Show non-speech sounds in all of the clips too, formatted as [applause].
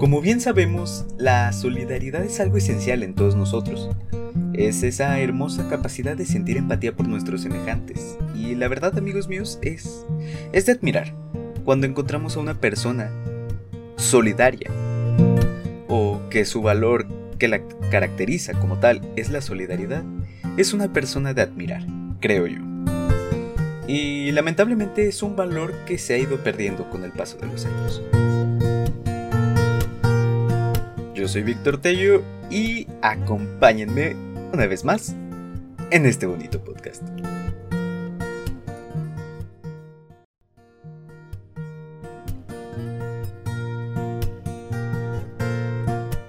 Como bien sabemos, la solidaridad es algo esencial en todos nosotros. Es esa hermosa capacidad de sentir empatía por nuestros semejantes. Y la verdad, amigos míos, es, es de admirar cuando encontramos a una persona solidaria o que su valor que la caracteriza como tal es la solidaridad, es una persona de admirar, creo yo. Y lamentablemente es un valor que se ha ido perdiendo con el paso de los años. Yo soy Víctor Tello y acompáñenme una vez más en este bonito podcast.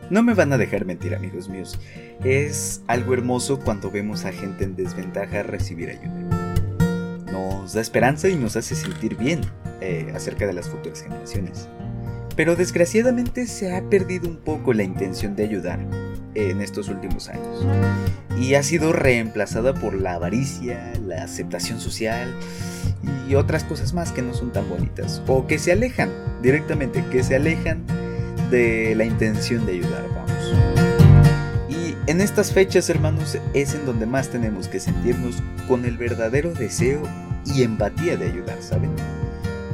No me van a dejar mentir amigos míos, es algo hermoso cuando vemos a gente en desventaja recibir ayuda. Nos da esperanza y nos hace sentir bien eh, acerca de las futuras generaciones. Pero desgraciadamente se ha perdido un poco la intención de ayudar en estos últimos años. Y ha sido reemplazada por la avaricia, la aceptación social y otras cosas más que no son tan bonitas. O que se alejan directamente, que se alejan de la intención de ayudar, vamos. Y en estas fechas, hermanos, es en donde más tenemos que sentirnos con el verdadero deseo y empatía de ayudar, ¿saben?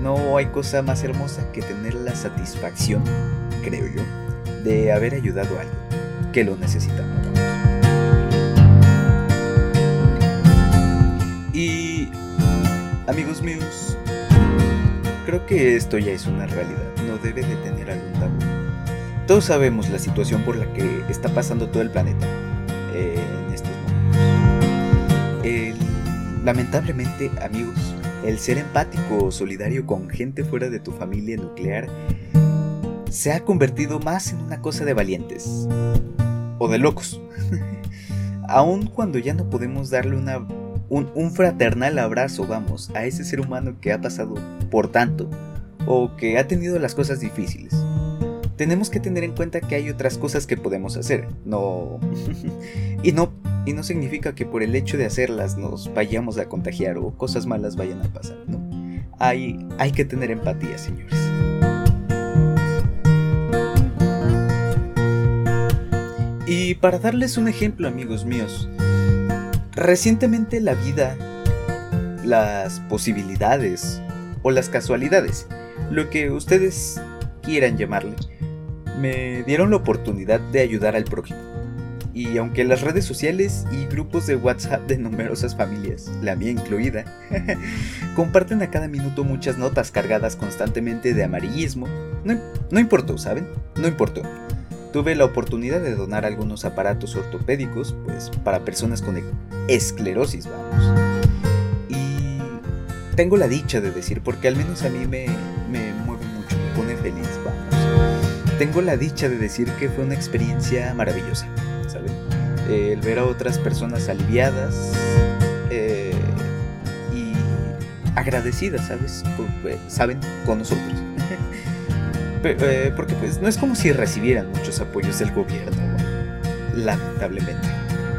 No hay cosa más hermosa que tener la satisfacción, creo yo, de haber ayudado a alguien que lo necesitaba. Y amigos míos, creo que esto ya es una realidad, no debe de tener algún tabú. Todos sabemos la situación por la que está pasando todo el planeta eh, en estos momentos. lamentablemente, amigos, el ser empático o solidario con gente fuera de tu familia nuclear se ha convertido más en una cosa de valientes o de locos. [laughs] Aun cuando ya no podemos darle una, un, un fraternal abrazo, vamos, a ese ser humano que ha pasado por tanto o que ha tenido las cosas difíciles tenemos que tener en cuenta que hay otras cosas que podemos hacer. No. [laughs] y no. Y no significa que por el hecho de hacerlas nos vayamos a contagiar o cosas malas vayan a pasar. No. Hay, hay que tener empatía, señores. Y para darles un ejemplo, amigos míos, recientemente la vida, las posibilidades o las casualidades, lo que ustedes quieran llamarle, me dieron la oportunidad de ayudar al prójimo. Y aunque las redes sociales y grupos de WhatsApp de numerosas familias, la mía incluida, [laughs] comparten a cada minuto muchas notas cargadas constantemente de amarillismo, no, no importó, ¿saben? No importó. Tuve la oportunidad de donar algunos aparatos ortopédicos, pues para personas con esclerosis, vamos. Y tengo la dicha de decir, porque al menos a mí me, me mueve mucho, me pone feliz, tengo la dicha de decir que fue una experiencia maravillosa, ¿saben? el ver a otras personas aliviadas eh, y agradecidas, ¿sabes? Eh, ¿Saben? Con nosotros. [laughs] Eh, porque pues no es como si recibieran muchos apoyos del gobierno, lamentablemente,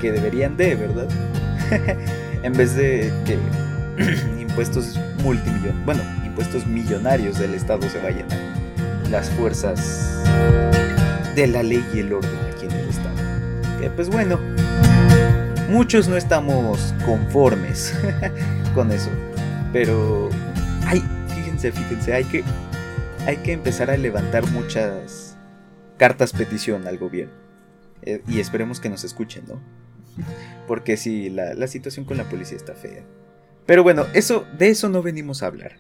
que deberían de, ¿verdad? [laughs] en vez de que [clears throat] impuestos multimillonarios, bueno, impuestos millonarios del Estado se vayan a las fuerzas de la ley y el orden Pues bueno, muchos no estamos conformes [laughs] con eso, pero ay, fíjense, fíjense, hay que hay que empezar a levantar muchas cartas petición al gobierno. Eh, y esperemos que nos escuchen, ¿no? Porque sí, la, la situación con la policía está fea. Pero bueno, eso, de eso no venimos a hablar.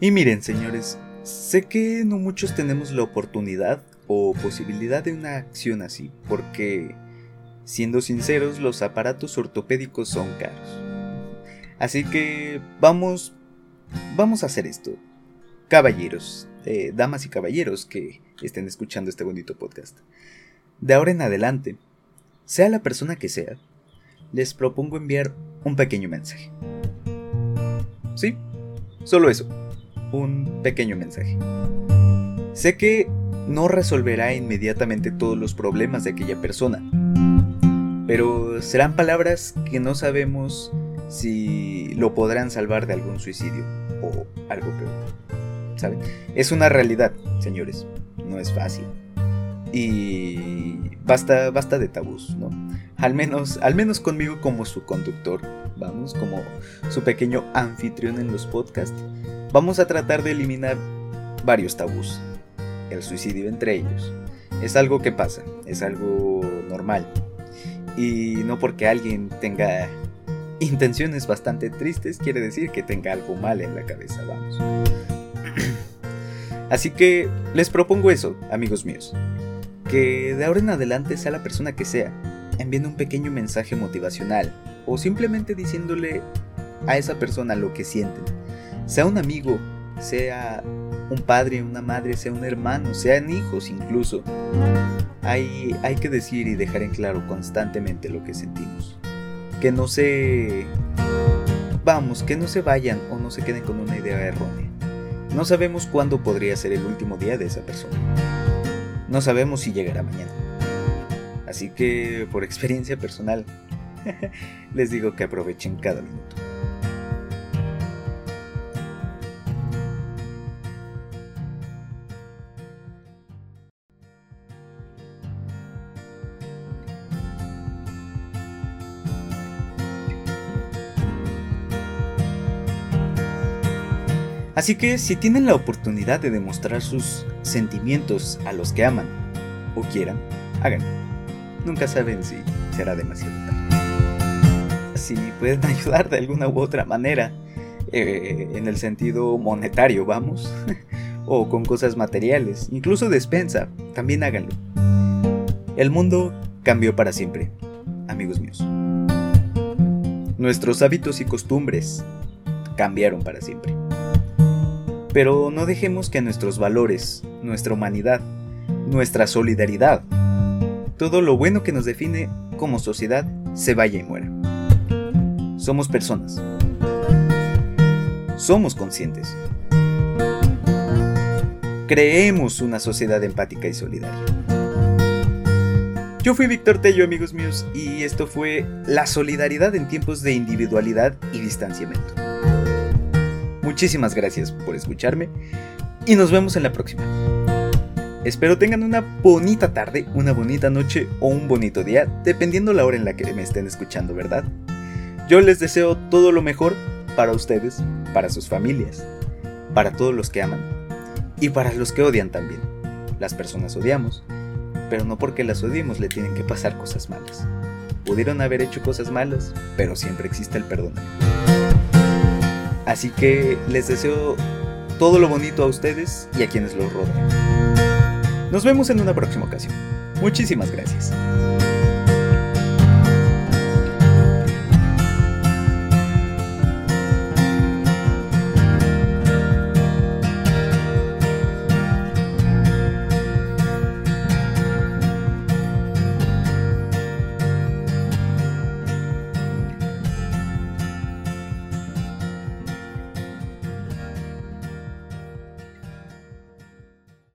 Y miren, señores, sé que no muchos tenemos la oportunidad o posibilidad de una acción así, porque, siendo sinceros, los aparatos ortopédicos son caros. Así que vamos, vamos a hacer esto. Caballeros, eh, damas y caballeros que estén escuchando este bonito podcast. De ahora en adelante, sea la persona que sea, les propongo enviar un pequeño mensaje. ¿Sí? Solo eso un pequeño mensaje. Sé que no resolverá inmediatamente todos los problemas de aquella persona, pero serán palabras que no sabemos si lo podrán salvar de algún suicidio o algo peor. ¿saben? Es una realidad, señores, no es fácil. Y basta, basta de tabús, ¿no? Al menos, al menos conmigo como su conductor, vamos, como su pequeño anfitrión en los podcasts, vamos a tratar de eliminar varios tabús. El suicidio entre ellos. Es algo que pasa, es algo normal. Y no porque alguien tenga intenciones bastante tristes quiere decir que tenga algo mal en la cabeza, vamos. [clears throat] Así que les propongo eso, amigos míos. Que de ahora en adelante sea la persona que sea, enviando un pequeño mensaje motivacional o simplemente diciéndole a esa persona lo que sienten. Sea un amigo, sea un padre, una madre, sea un hermano, sean hijos incluso. Hay, hay que decir y dejar en claro constantemente lo que sentimos. Que no se... Vamos, que no se vayan o no se queden con una idea errónea. No sabemos cuándo podría ser el último día de esa persona. No sabemos si llegará mañana. Así que, por experiencia personal, [laughs] les digo que aprovechen cada minuto. Así que si tienen la oportunidad de demostrar sus sentimientos a los que aman o quieran, háganlo. Nunca saben si será demasiado tarde. Si pueden [laughs] ayudar de alguna u otra manera, eh, en el sentido monetario, vamos, [laughs] o con cosas materiales, incluso despensa, también háganlo. El mundo cambió para siempre, amigos míos. Nuestros hábitos y costumbres cambiaron para siempre. Pero no dejemos que nuestros valores, nuestra humanidad, nuestra solidaridad, todo lo bueno que nos define como sociedad se vaya y muera. Somos personas. Somos conscientes. Creemos una sociedad empática y solidaria. Yo fui Víctor Tello, amigos míos, y esto fue la solidaridad en tiempos de individualidad y distanciamiento. Muchísimas gracias por escucharme y nos vemos en la próxima. Espero tengan una bonita tarde, una bonita noche o un bonito día, dependiendo la hora en la que me estén escuchando, ¿verdad? Yo les deseo todo lo mejor para ustedes, para sus familias, para todos los que aman y para los que odian también. Las personas odiamos, pero no porque las odiemos le tienen que pasar cosas malas. Pudieron haber hecho cosas malas, pero siempre existe el perdón. Así que les deseo todo lo bonito a ustedes y a quienes los rodean. Nos vemos en una próxima ocasión. Muchísimas gracias.